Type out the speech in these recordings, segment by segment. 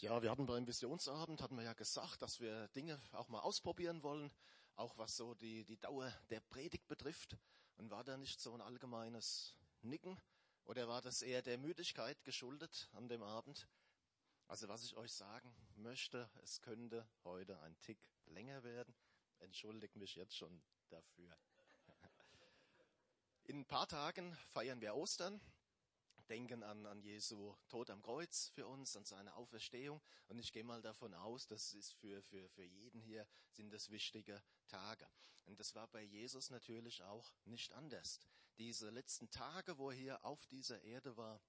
Ja, wir hatten beim Visionsabend, hatten wir ja gesagt, dass wir Dinge auch mal ausprobieren wollen, auch was so die, die Dauer der Predigt betrifft. Und war da nicht so ein allgemeines Nicken oder war das eher der Müdigkeit geschuldet an dem Abend? Also was ich euch sagen möchte, es könnte heute ein Tick länger werden. Entschuldigt mich jetzt schon dafür. In ein paar Tagen feiern wir Ostern denken an, an Jesu Tod am Kreuz für uns, an seine Auferstehung. Und ich gehe mal davon aus, das ist für, für, für jeden hier, sind das wichtige Tage. Und das war bei Jesus natürlich auch nicht anders. Diese letzten Tage, wo er hier auf dieser Erde war,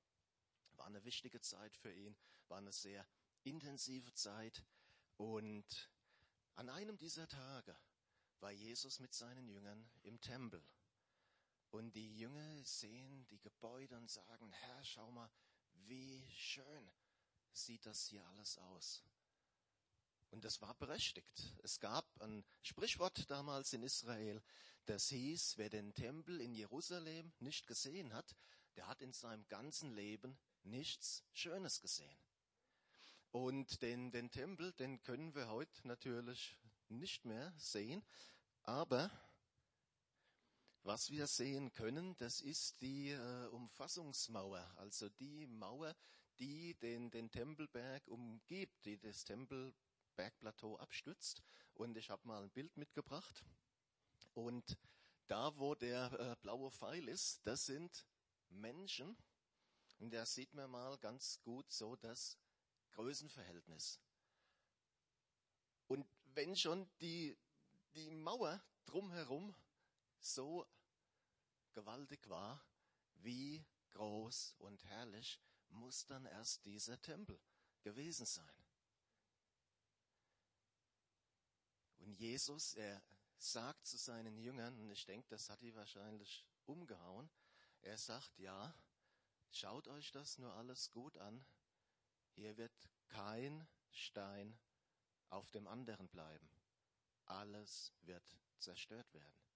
war eine wichtige Zeit für ihn, war eine sehr intensive Zeit. Und an einem dieser Tage war Jesus mit seinen Jüngern im Tempel. Und die Jünger sehen die Gebäude und sagen, Herr, schau mal, wie schön sieht das hier alles aus. Und das war berechtigt. Es gab ein Sprichwort damals in Israel, das hieß, wer den Tempel in Jerusalem nicht gesehen hat, der hat in seinem ganzen Leben nichts Schönes gesehen. Und den, den Tempel, den können wir heute natürlich nicht mehr sehen, aber was wir sehen können, das ist die äh, Umfassungsmauer, also die Mauer, die den, den Tempelberg umgibt, die das Tempelbergplateau abstützt. Und ich habe mal ein Bild mitgebracht. Und da, wo der äh, blaue Pfeil ist, das sind Menschen. Und da sieht man mal ganz gut so das Größenverhältnis. Und wenn schon die, die Mauer drumherum so gewaltig war, wie groß und herrlich muss dann erst dieser Tempel gewesen sein. Und Jesus, er sagt zu seinen Jüngern, und ich denke, das hat die wahrscheinlich umgehauen, er sagt, ja, schaut euch das nur alles gut an, hier wird kein Stein auf dem anderen bleiben. Alles wird zerstört werden.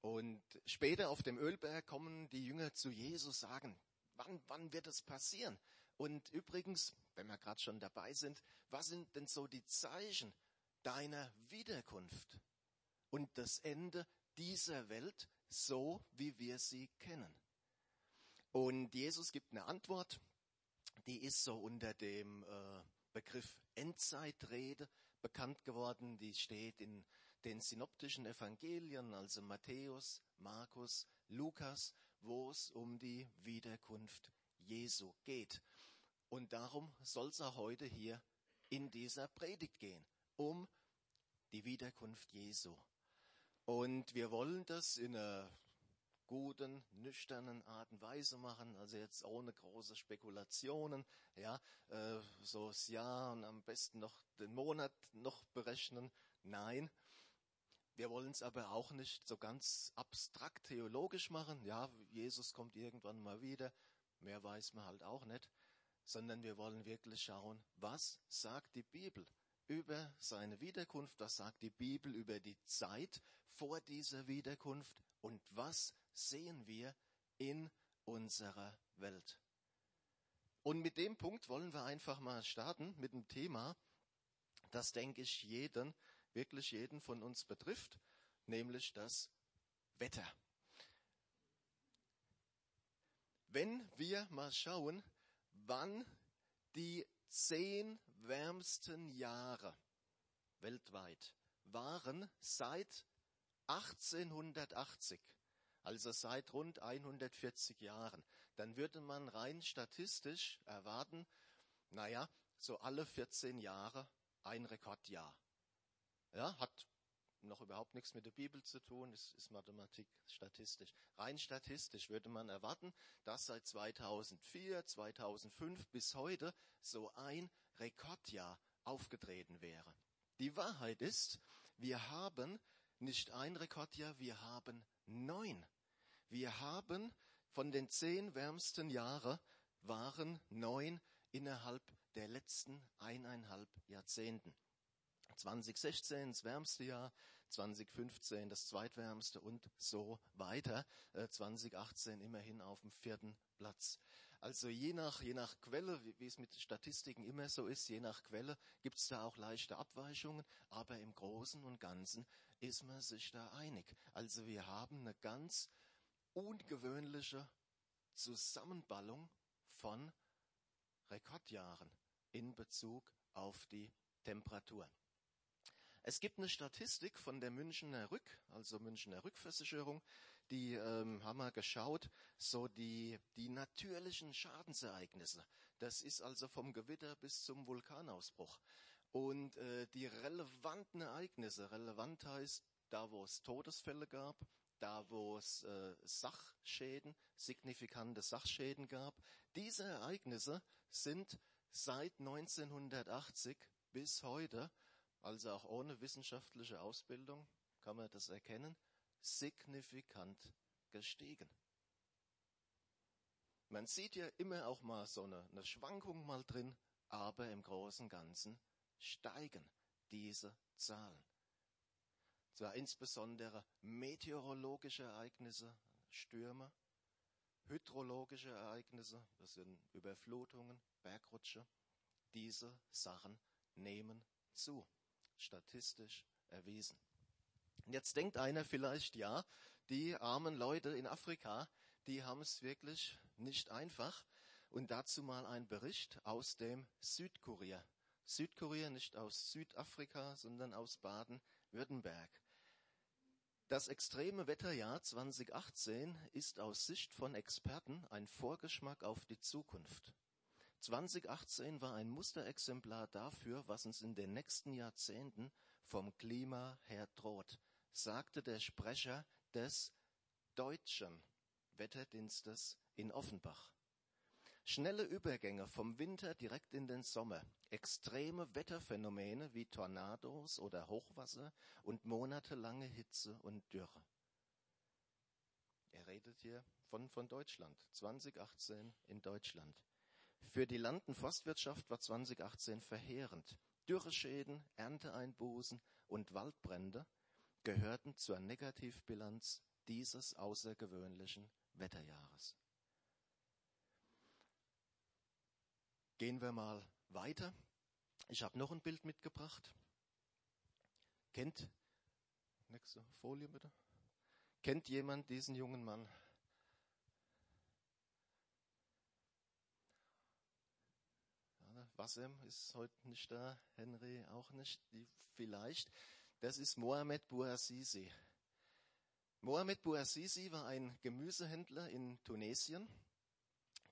Und später auf dem Ölberg kommen die Jünger zu Jesus, sagen, wann, wann wird es passieren? Und übrigens, wenn wir gerade schon dabei sind, was sind denn so die Zeichen deiner Wiederkunft und das Ende dieser Welt, so wie wir sie kennen? Und Jesus gibt eine Antwort, die ist so unter dem äh, Begriff Endzeitrede bekannt geworden. Die steht in den synoptischen Evangelien, also Matthäus, Markus, Lukas, wo es um die Wiederkunft Jesu geht. Und darum soll es auch heute hier in dieser Predigt gehen, um die Wiederkunft Jesu. Und wir wollen das in einer guten, nüchternen Art und Weise machen, also jetzt ohne große Spekulationen, ja, äh, so das Jahr und am besten noch den Monat noch berechnen. Nein. Wir wollen es aber auch nicht so ganz abstrakt theologisch machen. Ja, Jesus kommt irgendwann mal wieder. Mehr weiß man halt auch nicht. Sondern wir wollen wirklich schauen, was sagt die Bibel über seine Wiederkunft, was sagt die Bibel über die Zeit vor dieser Wiederkunft und was sehen wir in unserer Welt. Und mit dem Punkt wollen wir einfach mal starten mit einem Thema, das denke ich jeden, wirklich jeden von uns betrifft, nämlich das Wetter. Wenn wir mal schauen, wann die zehn wärmsten Jahre weltweit waren seit 1880, also seit rund 140 Jahren, dann würde man rein statistisch erwarten, naja, so alle 14 Jahre ein Rekordjahr. Ja, hat noch überhaupt nichts mit der Bibel zu tun, es ist Mathematik, statistisch. Rein statistisch würde man erwarten, dass seit 2004, 2005 bis heute so ein Rekordjahr aufgetreten wäre. Die Wahrheit ist, wir haben nicht ein Rekordjahr, wir haben neun. Wir haben von den zehn wärmsten Jahren waren neun innerhalb der letzten eineinhalb Jahrzehnten. 2016 das wärmste Jahr, 2015 das zweitwärmste und so weiter. 2018 äh, immerhin auf dem vierten Platz. Also je nach, je nach Quelle, wie, wie es mit Statistiken immer so ist, je nach Quelle gibt es da auch leichte Abweichungen, aber im Großen und Ganzen ist man sich da einig. Also wir haben eine ganz ungewöhnliche Zusammenballung von Rekordjahren in Bezug auf die Temperatur. Es gibt eine Statistik von der Münchner Rück, also Münchner Rückversicherung, die ähm, haben wir geschaut, so die, die natürlichen Schadensereignisse. Das ist also vom Gewitter bis zum Vulkanausbruch. Und äh, die relevanten Ereignisse, relevant heißt, da wo es Todesfälle gab, da wo es äh, Sachschäden, signifikante Sachschäden gab, diese Ereignisse sind seit 1980 bis heute, also auch ohne wissenschaftliche Ausbildung, kann man das erkennen, signifikant gestiegen. Man sieht ja immer auch mal so eine, eine Schwankung mal drin, aber im Großen und Ganzen steigen diese Zahlen. Zwar insbesondere meteorologische Ereignisse, Stürme, hydrologische Ereignisse, das sind Überflutungen, Bergrutsche. Diese Sachen nehmen zu, statistisch erwiesen. Jetzt denkt einer vielleicht, ja, die armen Leute in Afrika, die haben es wirklich nicht einfach. Und dazu mal ein Bericht aus dem Südkurier. Südkurier nicht aus Südafrika, sondern aus Baden-Württemberg. Das extreme Wetterjahr 2018 ist aus Sicht von Experten ein Vorgeschmack auf die Zukunft. 2018 war ein Musterexemplar dafür, was uns in den nächsten Jahrzehnten vom Klima her droht sagte der Sprecher des deutschen Wetterdienstes in Offenbach. Schnelle Übergänge vom Winter direkt in den Sommer, extreme Wetterphänomene wie Tornados oder Hochwasser und monatelange Hitze und Dürre. Er redet hier von, von Deutschland, 2018 in Deutschland. Für die Land- und Forstwirtschaft war 2018 verheerend. Dürreschäden, Ernteeinbußen und Waldbrände gehörten zur Negativbilanz dieses außergewöhnlichen Wetterjahres. Gehen wir mal weiter. Ich habe noch ein Bild mitgebracht. Kennt, nächste Folie bitte. Kennt jemand diesen jungen Mann? Wassem ist heute nicht da, Henry auch nicht, die vielleicht. Das ist Mohamed Bouazizi. Mohamed Bouazizi war ein Gemüsehändler in Tunesien,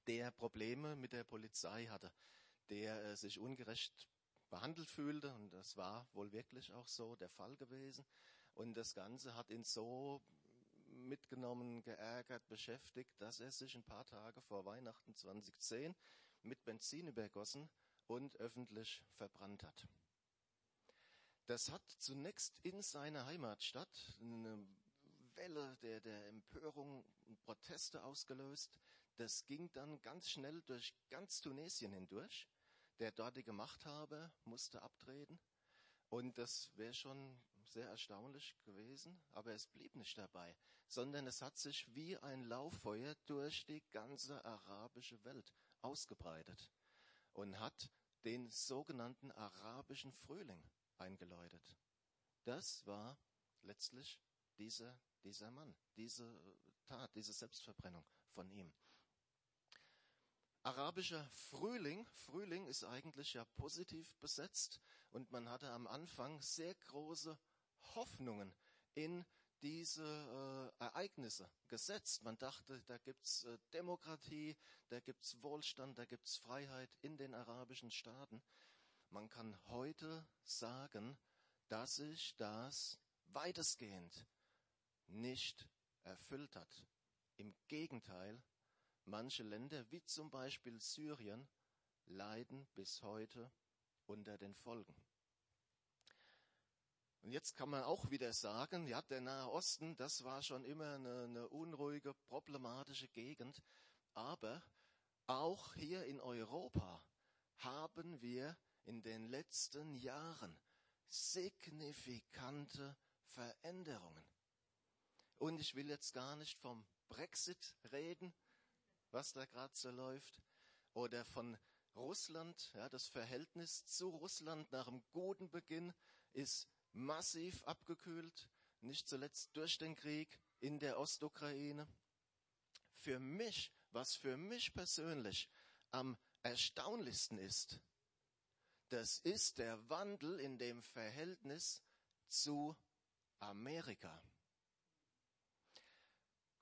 der Probleme mit der Polizei hatte, der äh, sich ungerecht behandelt fühlte und das war wohl wirklich auch so der Fall gewesen. Und das Ganze hat ihn so mitgenommen, geärgert, beschäftigt, dass er sich ein paar Tage vor Weihnachten 2010 mit Benzin übergossen und öffentlich verbrannt hat. Das hat zunächst in seiner Heimatstadt eine Welle der, der Empörung und Proteste ausgelöst. Das ging dann ganz schnell durch ganz Tunesien hindurch. Der dortige Machthaber musste abtreten. Und das wäre schon sehr erstaunlich gewesen, aber es blieb nicht dabei, sondern es hat sich wie ein Lauffeuer durch die ganze arabische Welt ausgebreitet und hat den sogenannten arabischen Frühling eingeläutet. Das war letztlich dieser, dieser Mann, diese Tat, diese Selbstverbrennung von ihm. Arabischer Frühling, Frühling ist eigentlich ja positiv besetzt und man hatte am Anfang sehr große Hoffnungen in diese äh, Ereignisse gesetzt. Man dachte, da gibt's äh, Demokratie, da gibt's Wohlstand, da gibt's Freiheit in den arabischen Staaten. Man kann heute sagen, dass sich das weitestgehend nicht erfüllt hat. Im Gegenteil, manche Länder wie zum Beispiel Syrien leiden bis heute unter den Folgen. Und jetzt kann man auch wieder sagen, ja, der Nahe Osten, das war schon immer eine, eine unruhige, problematische Gegend. Aber auch hier in Europa haben wir in den letzten Jahren signifikante Veränderungen. Und ich will jetzt gar nicht vom Brexit reden, was da gerade so läuft. Oder von Russland, ja, das Verhältnis zu Russland nach einem guten Beginn ist massiv abgekühlt, nicht zuletzt durch den Krieg in der Ostukraine. Für mich, was für mich persönlich am erstaunlichsten ist, das ist der Wandel in dem Verhältnis zu Amerika.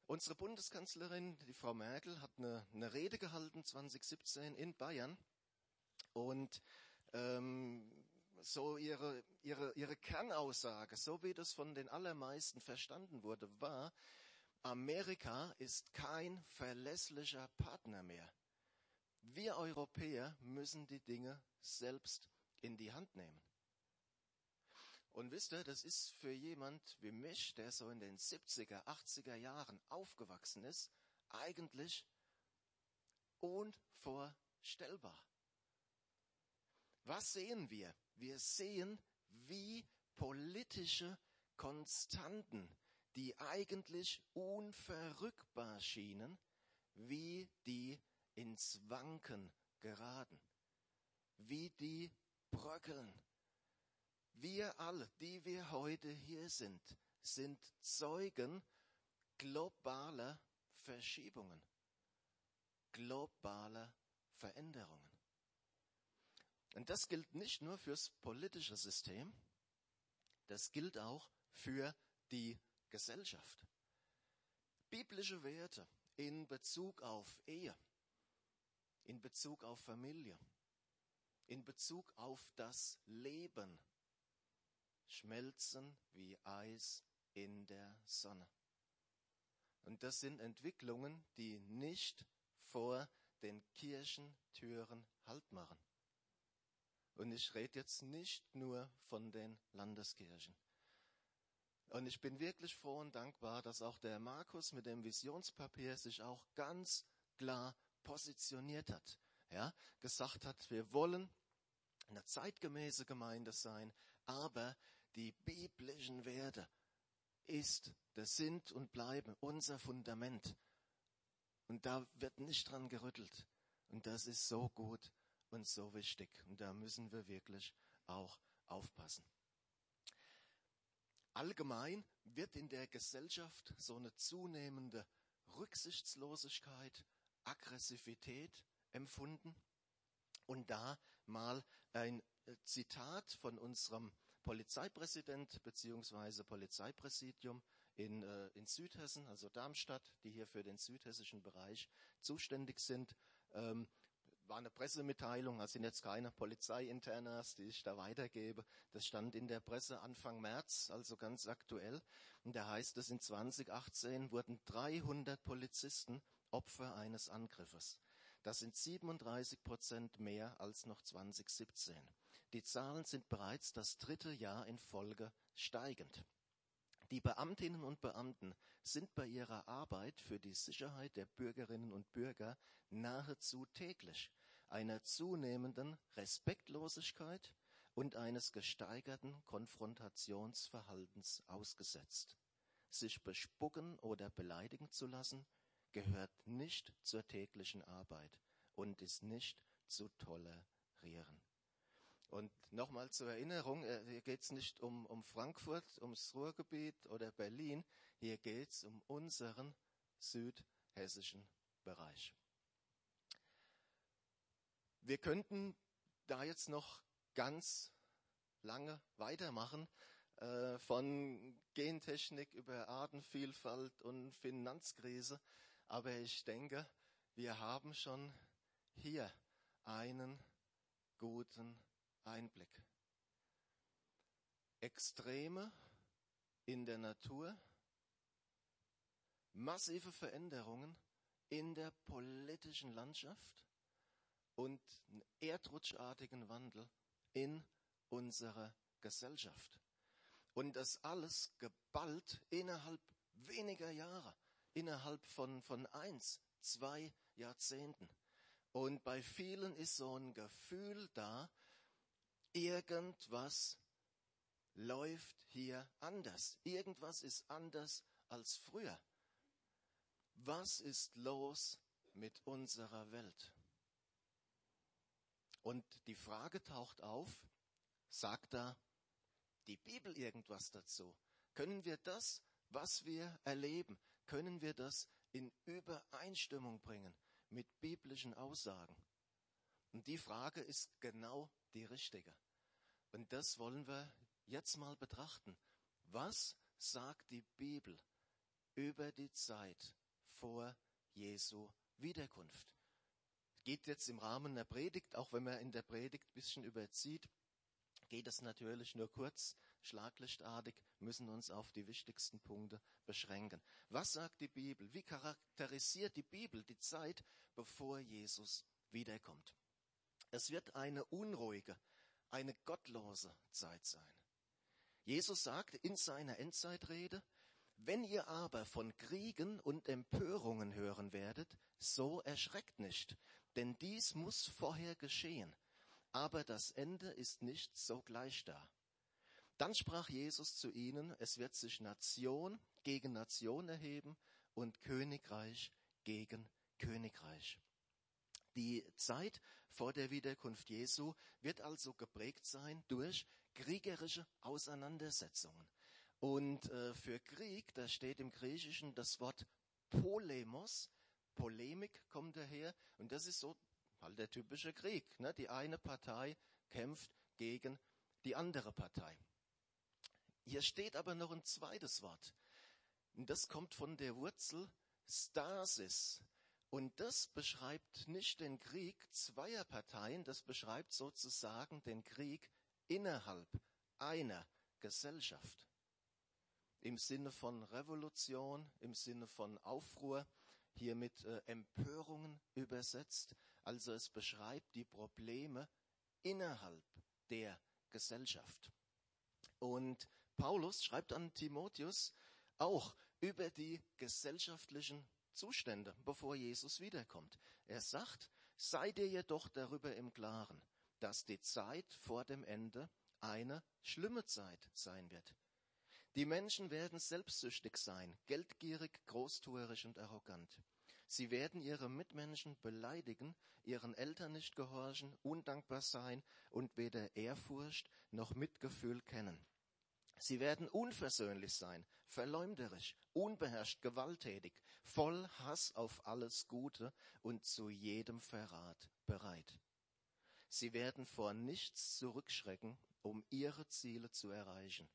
Unsere Bundeskanzlerin, die Frau Merkel, hat eine, eine Rede gehalten 2017 in Bayern und ähm, so ihre, ihre, ihre Kernaussage, so wie das von den allermeisten verstanden wurde, war, Amerika ist kein verlässlicher Partner mehr. Wir Europäer müssen die Dinge selbst in die Hand nehmen. Und wisst ihr, das ist für jemand wie mich, der so in den 70er, 80er Jahren aufgewachsen ist, eigentlich unvorstellbar. Was sehen wir? Wir sehen, wie politische Konstanten, die eigentlich unverrückbar schienen, wie die ins Wanken geraten, wie die bröckeln. Wir alle, die wir heute hier sind, sind Zeugen globaler Verschiebungen, globaler Veränderungen. Und das gilt nicht nur fürs politische System, das gilt auch für die Gesellschaft. Biblische Werte in Bezug auf Ehe, in Bezug auf Familie, in Bezug auf das Leben schmelzen wie Eis in der Sonne. Und das sind Entwicklungen, die nicht vor den Kirchentüren Halt machen. Und ich rede jetzt nicht nur von den Landeskirchen. Und ich bin wirklich froh und dankbar, dass auch der Markus mit dem Visionspapier sich auch ganz klar positioniert hat. Ja, gesagt hat, wir wollen eine zeitgemäße Gemeinde sein, aber die biblischen Werte ist, das sind und bleiben unser Fundament. Und da wird nicht dran gerüttelt. Und das ist so gut und so wichtig. Und da müssen wir wirklich auch aufpassen. Allgemein wird in der Gesellschaft so eine zunehmende Rücksichtslosigkeit, Aggressivität empfunden. Und da mal ein äh, Zitat von unserem Polizeipräsident beziehungsweise Polizeipräsidium in, äh, in Südhessen, also Darmstadt, die hier für den südhessischen Bereich zuständig sind. Ähm, war eine Pressemitteilung, das sind jetzt keine Polizeiinternas, die ich da weitergebe. Das stand in der Presse Anfang März, also ganz aktuell. Und da heißt es, in 2018 wurden 300 Polizisten Opfer eines Angriffes. Das sind 37 Prozent mehr als noch 2017. Die Zahlen sind bereits das dritte Jahr in Folge steigend. Die Beamtinnen und Beamten sind bei ihrer Arbeit für die Sicherheit der Bürgerinnen und Bürger nahezu täglich einer zunehmenden Respektlosigkeit und eines gesteigerten Konfrontationsverhaltens ausgesetzt. Sich bespucken oder beleidigen zu lassen, gehört nicht zur täglichen Arbeit und ist nicht zu tolerieren. Und nochmal zur Erinnerung, äh, hier geht es nicht um, um Frankfurt, ums Ruhrgebiet oder Berlin, hier geht es um unseren südhessischen Bereich. Wir könnten da jetzt noch ganz lange weitermachen, äh, von Gentechnik über Artenvielfalt und Finanzkrise, aber ich denke, wir haben schon hier einen guten Einblick. Extreme in der Natur, massive Veränderungen in der politischen Landschaft und einen erdrutschartigen Wandel in unserer Gesellschaft. Und das alles geballt innerhalb weniger Jahre, innerhalb von, von eins, zwei Jahrzehnten. Und bei vielen ist so ein Gefühl da, irgendwas läuft hier anders. Irgendwas ist anders als früher. Was ist los mit unserer Welt. Und die Frage taucht auf, sagt da die Bibel irgendwas dazu? Können wir das, was wir erleben, können wir das in Übereinstimmung bringen mit biblischen Aussagen? Und die Frage ist genau die richtige. Und das wollen wir jetzt mal betrachten. Was sagt die Bibel über die Zeit vor Jesu Wiederkunft? Geht jetzt im Rahmen der Predigt, auch wenn man in der Predigt ein bisschen überzieht, geht es natürlich nur kurz, schlaglichtartig, müssen uns auf die wichtigsten Punkte beschränken. Was sagt die Bibel? Wie charakterisiert die Bibel die Zeit, bevor Jesus wiederkommt? Es wird eine unruhige, eine gottlose Zeit sein. Jesus sagt in seiner Endzeitrede, wenn ihr aber von Kriegen und Empörungen hören werdet, so erschreckt nicht, denn dies muss vorher geschehen, aber das Ende ist nicht sogleich da. Dann sprach Jesus zu ihnen, es wird sich Nation gegen Nation erheben und Königreich gegen Königreich. Die Zeit vor der Wiederkunft Jesu wird also geprägt sein durch kriegerische Auseinandersetzungen. Und äh, für Krieg, da steht im Griechischen das Wort Polemos. Polemik kommt daher. Und das ist so halt der typische Krieg. Ne? Die eine Partei kämpft gegen die andere Partei. Hier steht aber noch ein zweites Wort. Und das kommt von der Wurzel Stasis. Und das beschreibt nicht den Krieg zweier Parteien, das beschreibt sozusagen den Krieg innerhalb einer Gesellschaft. Im Sinne von Revolution, im Sinne von Aufruhr, hier mit äh, Empörungen übersetzt. Also es beschreibt die Probleme innerhalb der Gesellschaft. Und Paulus schreibt an Timotheus auch über die gesellschaftlichen Zustände, bevor Jesus wiederkommt. Er sagt, sei dir jedoch darüber im Klaren, dass die Zeit vor dem Ende eine schlimme Zeit sein wird. Die Menschen werden selbstsüchtig sein, geldgierig, großtuerisch und arrogant. Sie werden ihre Mitmenschen beleidigen, ihren Eltern nicht gehorchen, undankbar sein und weder Ehrfurcht noch Mitgefühl kennen. Sie werden unversöhnlich sein, verleumderisch, unbeherrscht, gewalttätig, voll Hass auf alles Gute und zu jedem Verrat bereit. Sie werden vor nichts zurückschrecken, um ihre Ziele zu erreichen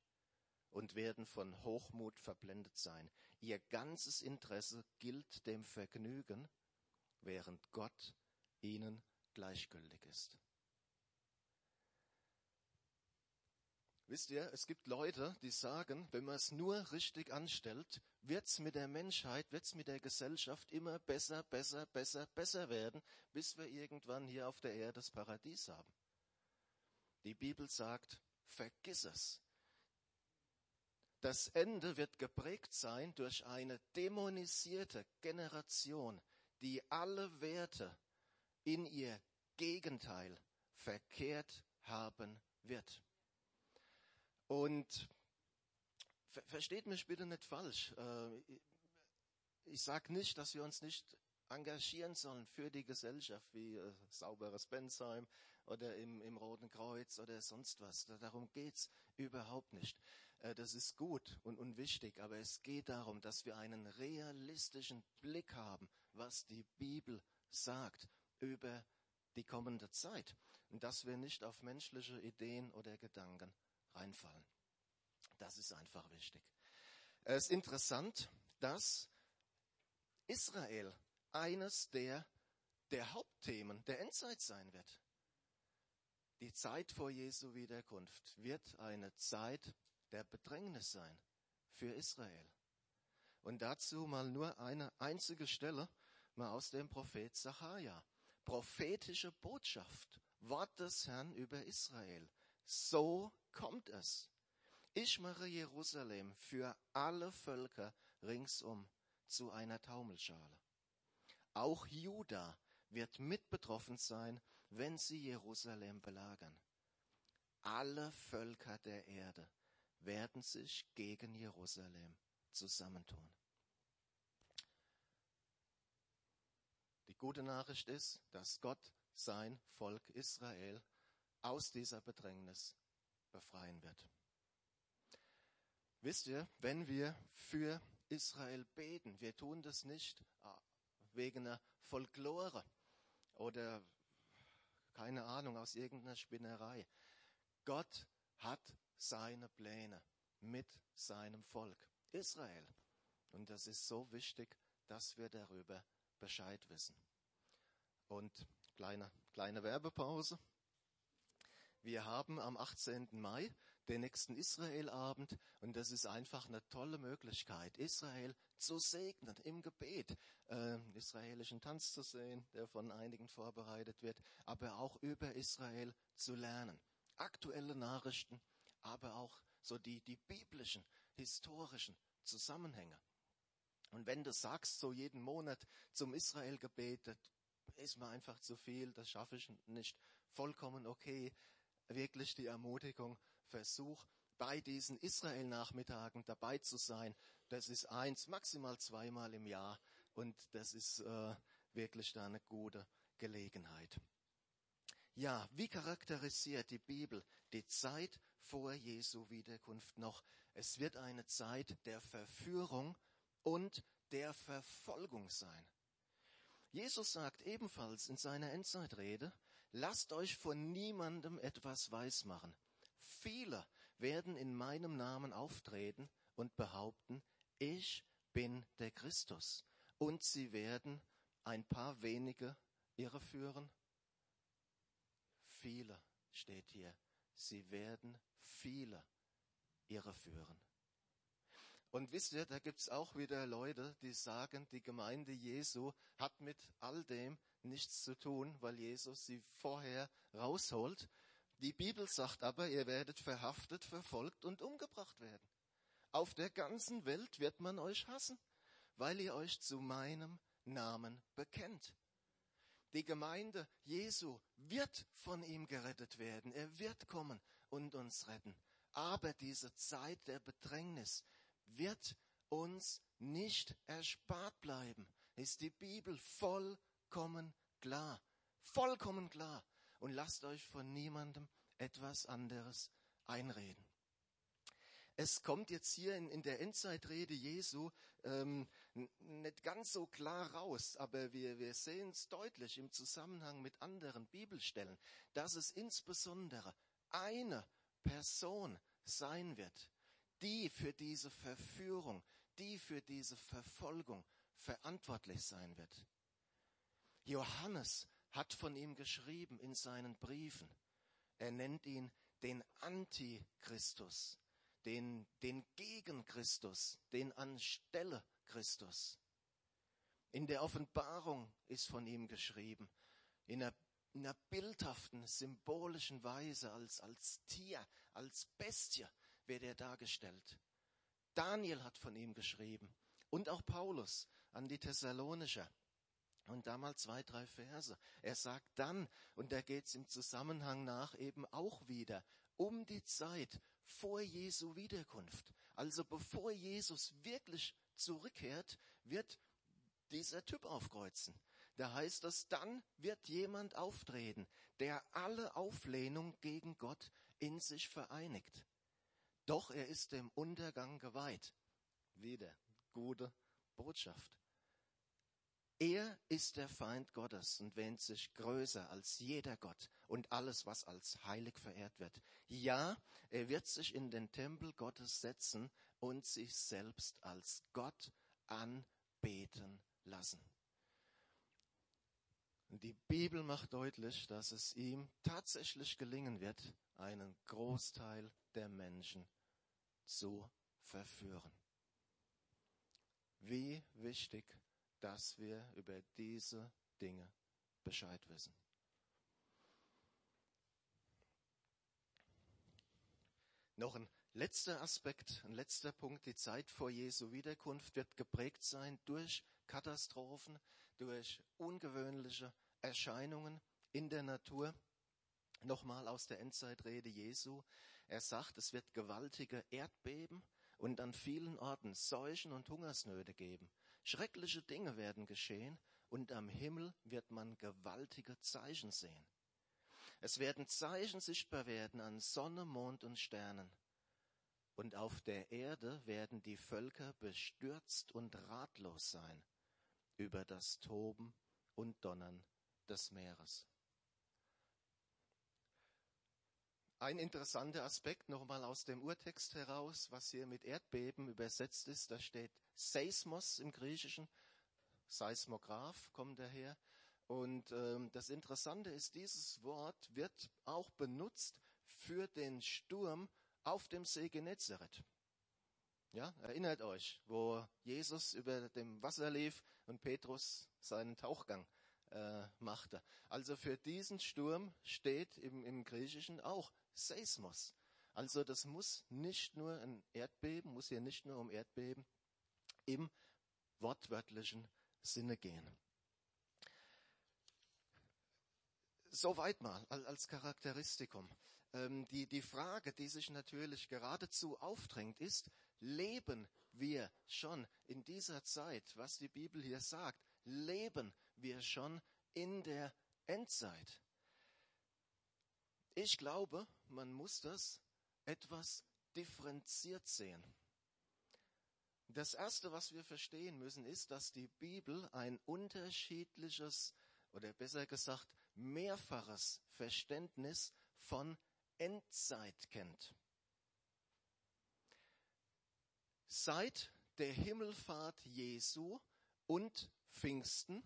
und werden von Hochmut verblendet sein. Ihr ganzes Interesse gilt dem Vergnügen, während Gott ihnen gleichgültig ist. Wisst ihr, es gibt Leute, die sagen, wenn man es nur richtig anstellt, wird's mit der Menschheit, wird's mit der Gesellschaft immer besser, besser, besser, besser werden, bis wir irgendwann hier auf der Erde das Paradies haben. Die Bibel sagt, vergiss es. Das Ende wird geprägt sein durch eine dämonisierte Generation, die alle Werte in ihr Gegenteil verkehrt haben wird. Und versteht mich bitte nicht falsch. Äh, ich sage nicht, dass wir uns nicht engagieren sollen für die Gesellschaft, wie äh, sauberes Bensheim oder im, im Roten Kreuz oder sonst was. Darum geht's überhaupt nicht. Äh, das ist gut und, und wichtig, aber es geht darum, dass wir einen realistischen Blick haben, was die Bibel sagt über die kommende Zeit und dass wir nicht auf menschliche Ideen oder Gedanken reinfallen. Das ist einfach wichtig. Es ist interessant, dass Israel eines der, der Hauptthemen der Endzeit sein wird. Die Zeit vor Jesu Wiederkunft wird eine Zeit der Bedrängnis sein für Israel. Und dazu mal nur eine einzige Stelle, mal aus dem Prophet Sacharja. Prophetische Botschaft, Wort des Herrn über Israel. So kommt es. Ich mache Jerusalem für alle Völker ringsum zu einer Taumelschale. Auch Juda wird mit betroffen sein, wenn sie Jerusalem belagern. Alle Völker der Erde werden sich gegen Jerusalem zusammentun. Die gute Nachricht ist, dass Gott sein Volk Israel aus dieser Bedrängnis befreien wird. Wisst ihr, wenn wir für Israel beten, wir tun das nicht ah, wegen einer Folklore oder keine Ahnung aus irgendeiner Spinnerei. Gott hat seine Pläne mit seinem Volk Israel. Und das ist so wichtig, dass wir darüber Bescheid wissen. Und kleine, kleine Werbepause. Wir haben am 18. Mai den nächsten Israelabend und das ist einfach eine tolle Möglichkeit, Israel zu segnen im Gebet, äh, israelischen Tanz zu sehen, der von einigen vorbereitet wird, aber auch über Israel zu lernen. Aktuelle Nachrichten, aber auch so die, die biblischen, historischen Zusammenhänge. Und wenn du sagst, so jeden Monat zum Israel gebetet, ist mir einfach zu viel, das schaffe ich nicht. Vollkommen okay. Wirklich die Ermutigung, Versuch, bei diesen Israel-Nachmittagen dabei zu sein. Das ist eins, maximal zweimal im Jahr. Und das ist äh, wirklich da eine gute Gelegenheit. Ja, wie charakterisiert die Bibel die Zeit vor Jesu Wiederkunft noch? Es wird eine Zeit der Verführung und der Verfolgung sein. Jesus sagt ebenfalls in seiner Endzeitrede, lasst euch von niemandem etwas weismachen. Viele werden in meinem Namen auftreten und behaupten, ich bin der Christus. Und sie werden ein paar wenige irreführen. Viele steht hier. Sie werden viele irreführen. Und wisst ihr, da gibt's auch wieder Leute, die sagen, die Gemeinde Jesu hat mit all dem nichts zu tun, weil Jesus sie vorher rausholt. Die Bibel sagt aber, ihr werdet verhaftet, verfolgt und umgebracht werden. Auf der ganzen Welt wird man euch hassen, weil ihr euch zu meinem Namen bekennt. Die Gemeinde Jesu wird von ihm gerettet werden. Er wird kommen und uns retten. Aber diese Zeit der Bedrängnis, wird uns nicht erspart bleiben. Ist die Bibel vollkommen klar. Vollkommen klar. Und lasst euch von niemandem etwas anderes einreden. Es kommt jetzt hier in, in der Endzeitrede Jesu ähm, nicht ganz so klar raus, aber wir, wir sehen es deutlich im Zusammenhang mit anderen Bibelstellen, dass es insbesondere eine Person sein wird, die für diese Verführung, die für diese Verfolgung verantwortlich sein wird. Johannes hat von ihm geschrieben in seinen Briefen. Er nennt ihn den Antichristus, den, den gegen Christus, den anstelle Christus. In der Offenbarung ist von ihm geschrieben, in einer, in einer bildhaften, symbolischen Weise als, als Tier, als Bestie, wird er dargestellt. Daniel hat von ihm geschrieben und auch Paulus an die Thessalonischer. Und da mal zwei, drei Verse. Er sagt dann, und da geht es im Zusammenhang nach eben auch wieder, um die Zeit vor Jesu Wiederkunft. Also bevor Jesus wirklich zurückkehrt, wird dieser Typ aufkreuzen. Da heißt es, dann wird jemand auftreten, der alle Auflehnung gegen Gott in sich vereinigt. Doch er ist dem Untergang geweiht. Wieder gute Botschaft. Er ist der Feind Gottes und wähnt sich größer als jeder Gott und alles, was als heilig verehrt wird. Ja, er wird sich in den Tempel Gottes setzen und sich selbst als Gott anbeten lassen. Die Bibel macht deutlich, dass es ihm tatsächlich gelingen wird, einen Großteil der Menschen zu verführen. Wie wichtig, dass wir über diese Dinge Bescheid wissen. Noch ein letzter Aspekt, ein letzter Punkt. Die Zeit vor Jesu Wiederkunft wird geprägt sein durch Katastrophen, durch ungewöhnliche Erscheinungen in der Natur. Nochmal aus der Endzeitrede Jesu. Er sagt, es wird gewaltige Erdbeben und an vielen Orten Seuchen und Hungersnöte geben. Schreckliche Dinge werden geschehen und am Himmel wird man gewaltige Zeichen sehen. Es werden Zeichen sichtbar werden an Sonne, Mond und Sternen. Und auf der Erde werden die Völker bestürzt und ratlos sein über das Toben und Donnern des Meeres. Ein interessanter Aspekt nochmal aus dem Urtext heraus, was hier mit Erdbeben übersetzt ist, da steht Seismos im Griechischen, Seismograph kommt daher. Und ähm, das Interessante ist, dieses Wort wird auch benutzt für den Sturm auf dem See Genezareth. Ja, erinnert euch, wo Jesus über dem Wasser lief und Petrus seinen Tauchgang äh, machte. Also für diesen Sturm steht im, im Griechischen auch Seismos. Also das muss nicht nur ein Erdbeben, muss hier nicht nur um Erdbeben im wortwörtlichen Sinne gehen. Soweit mal als Charakteristikum. Ähm, die, die Frage, die sich natürlich geradezu aufdrängt, ist, leben wir schon in dieser Zeit, was die Bibel hier sagt, leben wir schon in der Endzeit? Ich glaube, man muss das etwas differenziert sehen. Das Erste, was wir verstehen müssen, ist, dass die Bibel ein unterschiedliches oder besser gesagt mehrfaches Verständnis von Endzeit kennt. Seit der Himmelfahrt Jesu und Pfingsten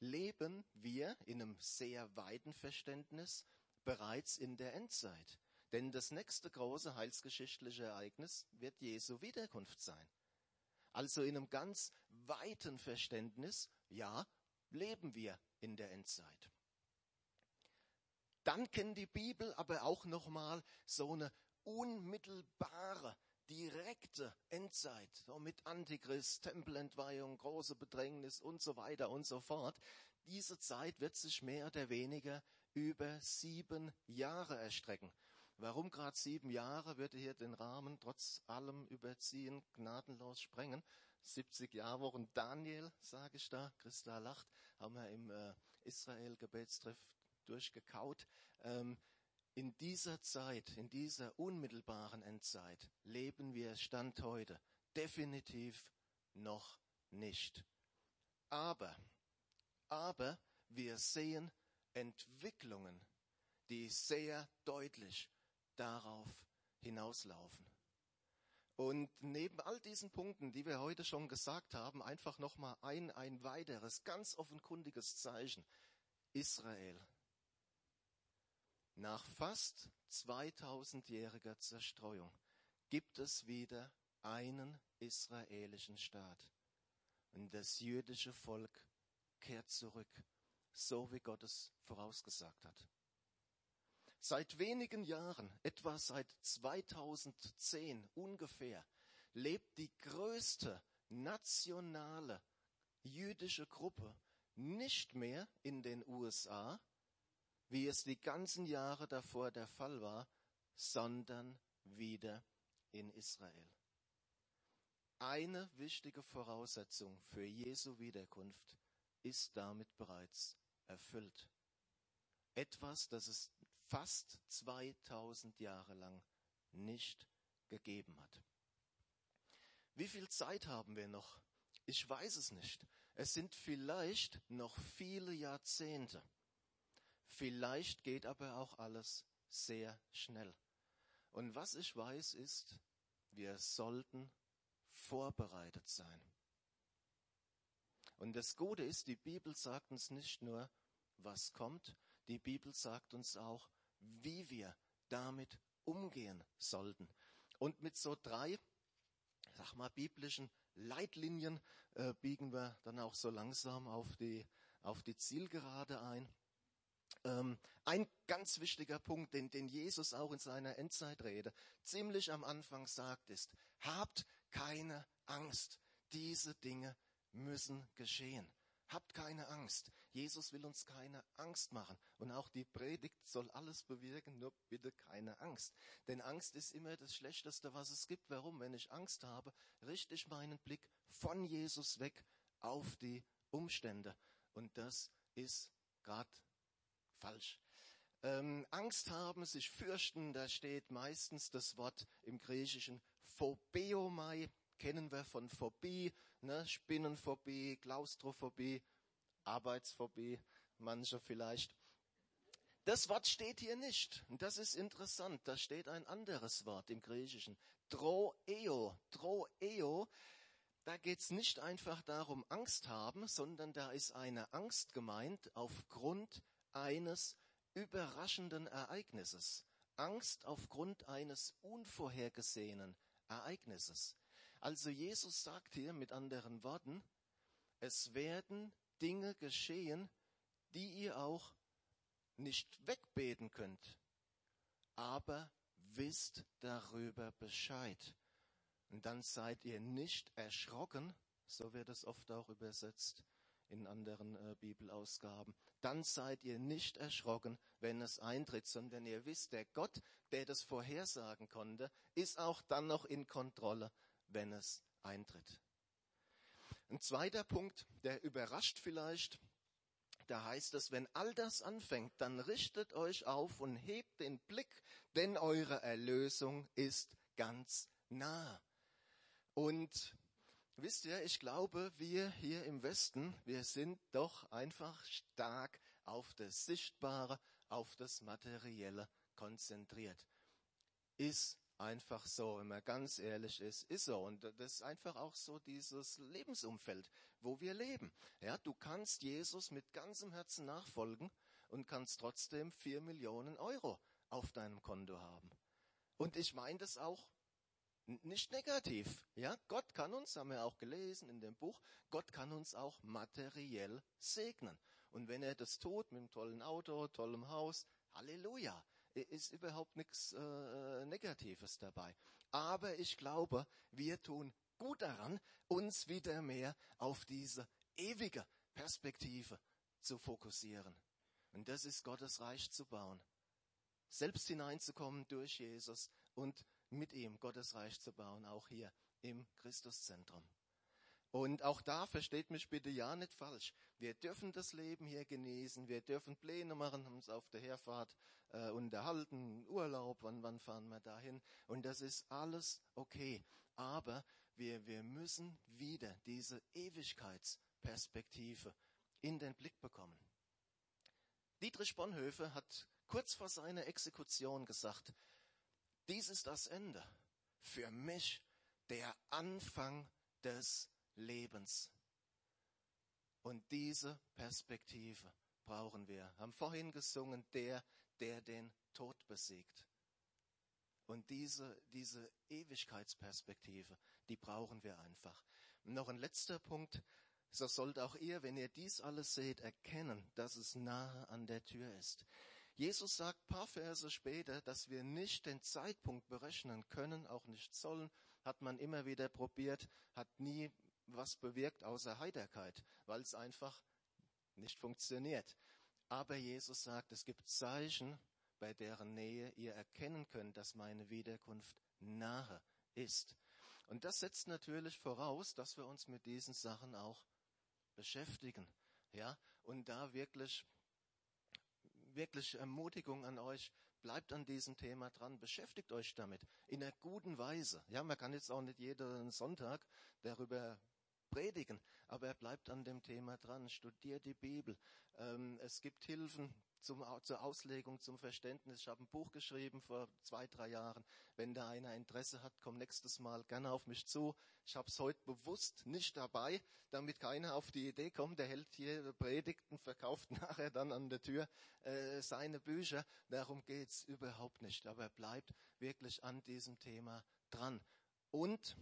leben wir in einem sehr weiten Verständnis bereits in der Endzeit. Denn das nächste große heilsgeschichtliche Ereignis wird Jesu Wiederkunft sein. Also in einem ganz weiten Verständnis, ja, leben wir in der Endzeit. Dann kennt die Bibel aber auch nochmal so eine unmittelbare direkte Endzeit, so mit Antichrist, Tempelentweihung, große Bedrängnis und so weiter und so fort. Diese Zeit wird sich mehr oder weniger über sieben Jahre erstrecken. Warum gerade sieben Jahre würde hier den Rahmen trotz allem überziehen, gnadenlos sprengen. 70 Jahrwochen Daniel, sage ich da, Christa lacht, haben wir im äh, Israel-Gebetstreff durchgekaut. Ähm, in dieser Zeit, in dieser unmittelbaren Endzeit leben wir Stand heute definitiv noch nicht. Aber, aber wir sehen Entwicklungen, die sehr deutlich darauf hinauslaufen. Und neben all diesen Punkten, die wir heute schon gesagt haben, einfach nochmal ein, ein weiteres, ganz offenkundiges Zeichen. Israel nach fast 2000-jähriger Zerstreuung gibt es wieder einen israelischen Staat. Und das jüdische Volk kehrt zurück, so wie Gott es vorausgesagt hat. Seit wenigen Jahren, etwa seit 2010 ungefähr, lebt die größte nationale jüdische Gruppe nicht mehr in den USA, wie es die ganzen Jahre davor der Fall war, sondern wieder in Israel. Eine wichtige Voraussetzung für Jesu Wiederkunft ist damit bereits erfüllt. Etwas, das es fast 2000 Jahre lang nicht gegeben hat. Wie viel Zeit haben wir noch? Ich weiß es nicht. Es sind vielleicht noch viele Jahrzehnte. Vielleicht geht aber auch alles sehr schnell. Und was ich weiß ist, wir sollten vorbereitet sein. Und das Gute ist, die Bibel sagt uns nicht nur, was kommt, die Bibel sagt uns auch, wie wir damit umgehen sollten. Und mit so drei, sag mal, biblischen Leitlinien äh, biegen wir dann auch so langsam auf die, auf die Zielgerade ein. Ähm, ein ganz wichtiger Punkt, den, den Jesus auch in seiner Endzeitrede ziemlich am Anfang sagt, ist, habt keine Angst. Diese Dinge müssen geschehen. Habt keine Angst. Jesus will uns keine Angst machen. Und auch die Predigt soll alles bewirken, nur bitte keine Angst. Denn Angst ist immer das Schlechteste, was es gibt. Warum? Wenn ich Angst habe, richte ich meinen Blick von Jesus weg auf die Umstände. Und das ist gerade falsch. Ähm, Angst haben, sich fürchten, da steht meistens das Wort im Griechischen Phobeomai, kennen wir von Phobie, ne? Spinnenphobie, Klaustrophobie, Arbeitsphobie, manche vielleicht. Das Wort steht hier nicht. Und das ist interessant. Da steht ein anderes Wort im Griechischen. Droeo. Droeo. Da geht es nicht einfach darum, Angst haben, sondern da ist eine Angst gemeint aufgrund eines überraschenden Ereignisses. Angst aufgrund eines unvorhergesehenen Ereignisses. Also Jesus sagt hier mit anderen Worten, es werden Dinge geschehen, die ihr auch nicht wegbeten könnt, aber wisst darüber Bescheid. Und dann seid ihr nicht erschrocken, so wird es oft auch übersetzt in anderen äh, Bibelausgaben. Dann seid ihr nicht erschrocken, wenn es eintritt, sondern ihr wisst, der Gott, der das vorhersagen konnte, ist auch dann noch in Kontrolle, wenn es eintritt. Ein zweiter Punkt, der überrascht vielleicht, da heißt es, wenn all das anfängt, dann richtet euch auf und hebt den Blick, denn eure Erlösung ist ganz nah. Und wisst ihr, ich glaube, wir hier im Westen, wir sind doch einfach stark auf das Sichtbare, auf das Materielle konzentriert. Ist einfach so, wenn man ganz ehrlich ist, ist so. Und das ist einfach auch so dieses Lebensumfeld, wo wir leben. Ja, du kannst Jesus mit ganzem Herzen nachfolgen und kannst trotzdem vier Millionen Euro auf deinem Konto haben. Und ich meine das auch nicht negativ. Ja, Gott kann uns, haben wir auch gelesen in dem Buch, Gott kann uns auch materiell segnen. Und wenn er das tut mit einem tollen Auto, tollem Haus, Halleluja ist überhaupt nichts äh, Negatives dabei. Aber ich glaube, wir tun gut daran, uns wieder mehr auf diese ewige Perspektive zu fokussieren. Und das ist Gottes Reich zu bauen. Selbst hineinzukommen durch Jesus und mit ihm Gottes Reich zu bauen, auch hier im Christuszentrum. Und auch da versteht mich bitte ja nicht falsch. Wir dürfen das Leben hier genießen, wir dürfen Pläne machen, uns auf der Herfahrt äh, unterhalten, Urlaub, wann, wann fahren wir dahin. Und das ist alles okay. Aber wir, wir müssen wieder diese Ewigkeitsperspektive in den Blick bekommen. Dietrich Bonhoeffer hat kurz vor seiner Exekution gesagt, dies ist das Ende. Für mich der Anfang des Lebens. Und diese Perspektive brauchen wir. Haben vorhin gesungen, der, der den Tod besiegt. Und diese, diese Ewigkeitsperspektive, die brauchen wir einfach. noch ein letzter Punkt. So sollt auch ihr, wenn ihr dies alles seht, erkennen, dass es nahe an der Tür ist. Jesus sagt paar Verse später, dass wir nicht den Zeitpunkt berechnen können, auch nicht sollen, hat man immer wieder probiert, hat nie was bewirkt außer Heiterkeit, weil es einfach nicht funktioniert. Aber Jesus sagt, es gibt Zeichen, bei deren Nähe ihr erkennen könnt, dass meine Wiederkunft nahe ist. Und das setzt natürlich voraus, dass wir uns mit diesen Sachen auch beschäftigen. Ja, und da wirklich, wirklich Ermutigung an euch, bleibt an diesem Thema dran, beschäftigt euch damit in einer guten Weise. Ja, man kann jetzt auch nicht jeden Sonntag darüber predigen, aber er bleibt an dem Thema dran, studiert die Bibel. Ähm, es gibt Hilfen zum, zur Auslegung, zum Verständnis. Ich habe ein Buch geschrieben vor zwei, drei Jahren. Wenn da einer Interesse hat, komm nächstes Mal gerne auf mich zu. Ich habe es heute bewusst nicht dabei, damit keiner auf die Idee kommt, der hält hier Predigten, verkauft nachher dann an der Tür äh, seine Bücher. Darum geht's überhaupt nicht. Aber er bleibt wirklich an diesem Thema dran. Und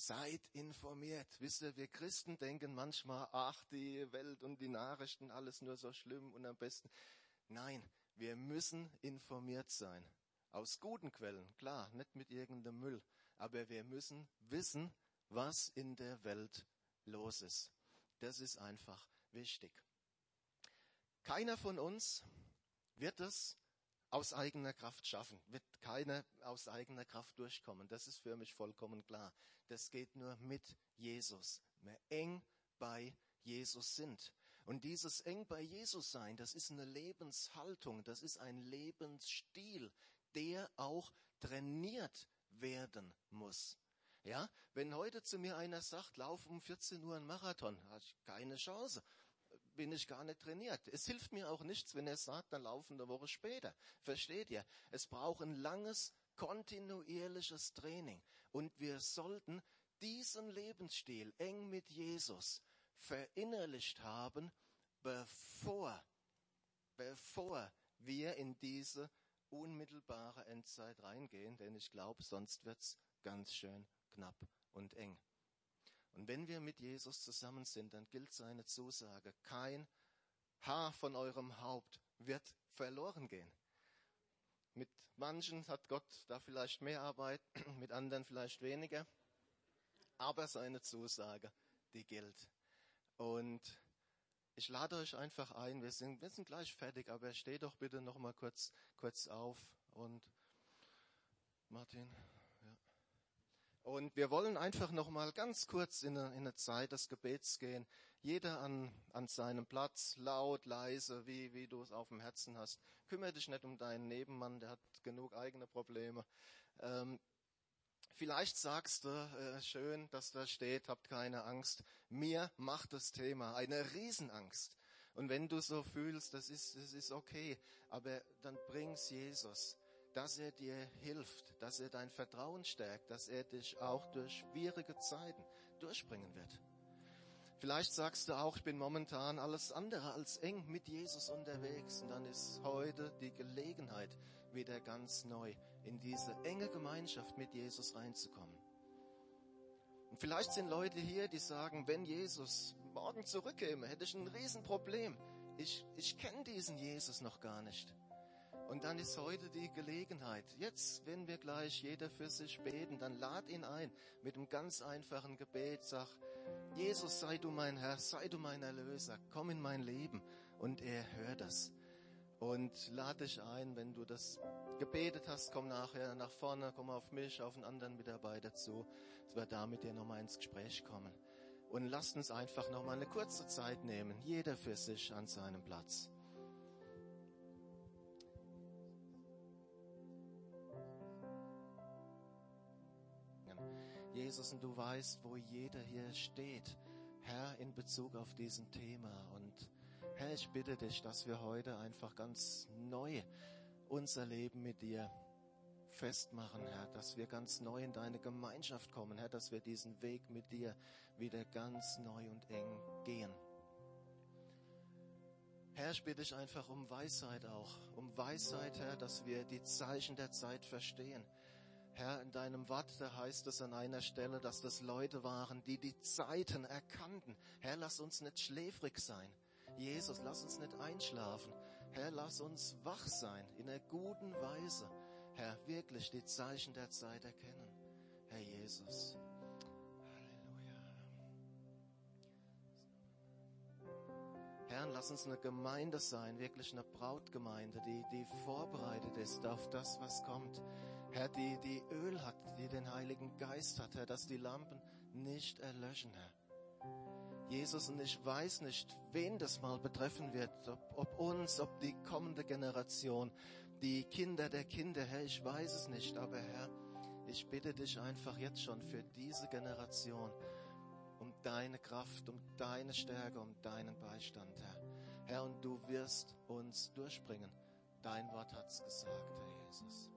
Seid informiert. Wisst ihr, wir Christen denken manchmal, ach, die Welt und die Nachrichten, alles nur so schlimm und am besten. Nein, wir müssen informiert sein. Aus guten Quellen, klar, nicht mit irgendeinem Müll. Aber wir müssen wissen, was in der Welt los ist. Das ist einfach wichtig. Keiner von uns wird es aus eigener Kraft schaffen, wird keiner aus eigener Kraft durchkommen. Das ist für mich vollkommen klar. Das geht nur mit Jesus. Mehr eng bei Jesus sind. Und dieses eng bei Jesus sein, das ist eine Lebenshaltung, das ist ein Lebensstil, der auch trainiert werden muss. Ja, wenn heute zu mir einer sagt, lauf um 14 Uhr einen Marathon, habe ich keine Chance. Bin ich gar nicht trainiert. Es hilft mir auch nichts, wenn er sagt, dann laufen eine Woche später. Versteht ihr? Es braucht ein langes, kontinuierliches Training. Und wir sollten diesen Lebensstil eng mit Jesus verinnerlicht haben, bevor, bevor wir in diese unmittelbare Endzeit reingehen, denn ich glaube, sonst wird's ganz schön knapp und eng. Und wenn wir mit Jesus zusammen sind, dann gilt seine Zusage, kein Haar von eurem Haupt wird verloren gehen. Mit manchen hat Gott da vielleicht mehr Arbeit, mit anderen vielleicht weniger. Aber seine Zusage, die gilt. Und ich lade euch einfach ein, wir sind, wir sind gleich fertig, aber steh doch bitte noch mal kurz, kurz auf und Martin. Und wir wollen einfach noch mal ganz kurz in eine, in eine Zeit des Gebets gehen. Jeder an, an seinem Platz, laut, leise, wie, wie du es auf dem Herzen hast. Kümmere dich nicht um deinen Nebenmann, der hat genug eigene Probleme. Ähm, vielleicht sagst du, äh, schön, dass da steht, habt keine Angst. Mir macht das Thema eine Riesenangst. Und wenn du so fühlst, das ist, das ist okay, aber dann bring's Jesus dass er dir hilft, dass er dein Vertrauen stärkt, dass er dich auch durch schwierige Zeiten durchbringen wird. Vielleicht sagst du auch, ich bin momentan alles andere als eng mit Jesus unterwegs und dann ist heute die Gelegenheit, wieder ganz neu in diese enge Gemeinschaft mit Jesus reinzukommen. Und vielleicht sind Leute hier, die sagen, wenn Jesus morgen zurückkäme, hätte ich ein Riesenproblem. Ich, ich kenne diesen Jesus noch gar nicht. Und dann ist heute die Gelegenheit. Jetzt, wenn wir gleich jeder für sich beten, dann lad ihn ein mit einem ganz einfachen Gebet. Sag, Jesus, sei du mein Herr, sei du mein Erlöser, komm in mein Leben. Und er hört das. Und lad dich ein, wenn du das gebetet hast, komm nachher nach vorne, komm auf mich, auf einen anderen Mitarbeiter zu, dass wir da mit dir nochmal ins Gespräch kommen. Und lasst uns einfach nochmal eine kurze Zeit nehmen, jeder für sich an seinem Platz. Jesus, und du weißt, wo jeder hier steht, Herr, in Bezug auf diesen Thema. Und Herr, ich bitte dich, dass wir heute einfach ganz neu unser Leben mit dir festmachen, Herr, dass wir ganz neu in deine Gemeinschaft kommen, Herr, dass wir diesen Weg mit dir wieder ganz neu und eng gehen. Herr, ich bitte dich einfach um Weisheit auch, um Weisheit, Herr, dass wir die Zeichen der Zeit verstehen. Herr, in deinem Wort, da heißt es an einer Stelle, dass das Leute waren, die die Zeiten erkannten. Herr, lass uns nicht schläfrig sein. Jesus, lass uns nicht einschlafen. Herr, lass uns wach sein in einer guten Weise. Herr, wirklich die Zeichen der Zeit erkennen. Herr Jesus. Halleluja. Herr, lass uns eine Gemeinde sein, wirklich eine Brautgemeinde, die, die vorbereitet ist auf das, was kommt. Herr, die, die Öl hat, die den Heiligen Geist hat, Herr, dass die Lampen nicht erlöschen, Herr. Jesus, und ich weiß nicht, wen das mal betreffen wird, ob, ob uns, ob die kommende Generation, die Kinder der Kinder, Herr, ich weiß es nicht, aber Herr, ich bitte dich einfach jetzt schon für diese Generation um deine Kraft, um deine Stärke, um deinen Beistand, Herr. Herr, und du wirst uns durchbringen. Dein Wort hat's gesagt, Herr Jesus.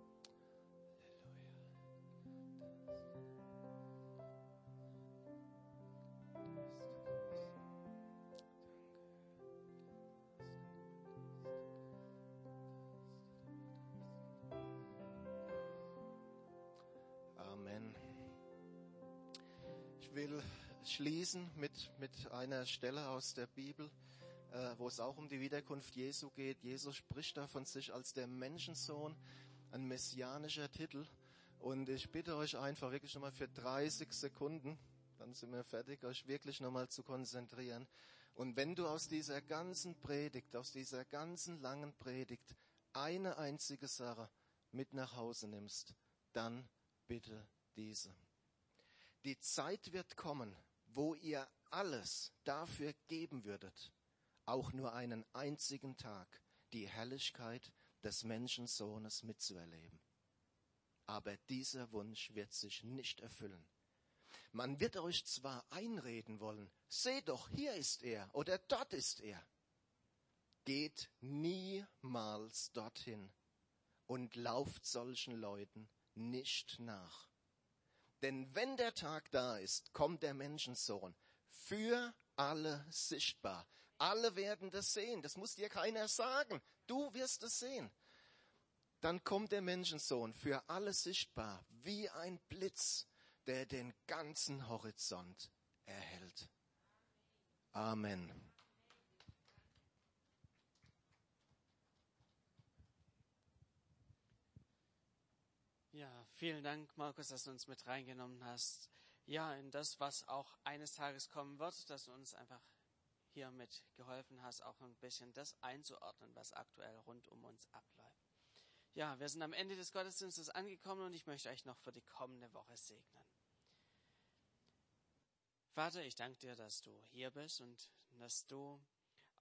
Will schließen mit, mit einer Stelle aus der Bibel, äh, wo es auch um die Wiederkunft Jesu geht. Jesus spricht da von sich als der Menschensohn, ein messianischer Titel. Und ich bitte euch einfach wirklich nochmal für 30 Sekunden, dann sind wir fertig, euch wirklich nochmal zu konzentrieren. Und wenn du aus dieser ganzen Predigt, aus dieser ganzen langen Predigt eine einzige Sache mit nach Hause nimmst, dann bitte diese. Die Zeit wird kommen, wo ihr alles dafür geben würdet, auch nur einen einzigen Tag die Herrlichkeit des Menschensohnes mitzuerleben. Aber dieser Wunsch wird sich nicht erfüllen. Man wird euch zwar einreden wollen, seht doch, hier ist er oder dort ist er. Geht niemals dorthin und lauft solchen Leuten nicht nach. Denn wenn der Tag da ist, kommt der Menschensohn für alle sichtbar. Alle werden das sehen. Das muss dir keiner sagen. Du wirst es sehen. Dann kommt der Menschensohn für alle sichtbar, wie ein Blitz, der den ganzen Horizont erhält. Amen. Ja, vielen Dank, Markus, dass du uns mit reingenommen hast. Ja, in das, was auch eines Tages kommen wird, dass du uns einfach hier mit geholfen hast, auch ein bisschen das einzuordnen, was aktuell rund um uns abläuft. Ja, wir sind am Ende des Gottesdienstes angekommen und ich möchte euch noch für die kommende Woche segnen. Vater, ich danke dir, dass du hier bist und dass du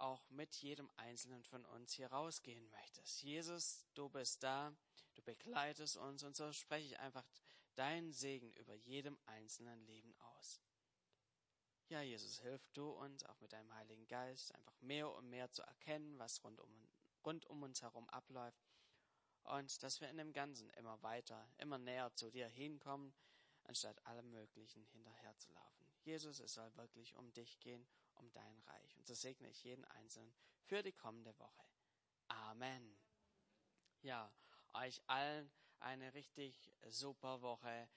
auch mit jedem Einzelnen von uns hier rausgehen möchtest. Jesus, du bist da, du begleitest uns und so spreche ich einfach deinen Segen über jedem einzelnen Leben aus. Ja, Jesus, hilf du uns auch mit deinem Heiligen Geist einfach mehr und mehr zu erkennen, was rund um, rund um uns herum abläuft und dass wir in dem Ganzen immer weiter, immer näher zu dir hinkommen, anstatt allem Möglichen hinterherzulaufen. Jesus, es soll wirklich um dich gehen, um dein Reich. Und so segne ich jeden Einzelnen für die kommende Woche. Amen. Ja, euch allen eine richtig super Woche.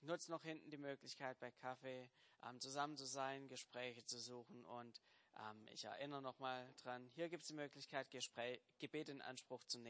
Nutzt noch hinten die Möglichkeit, bei Kaffee ähm, zusammen zu sein, Gespräche zu suchen. Und ähm, ich erinnere nochmal dran, hier gibt es die Möglichkeit, Gespräch, Gebet in Anspruch zu nehmen.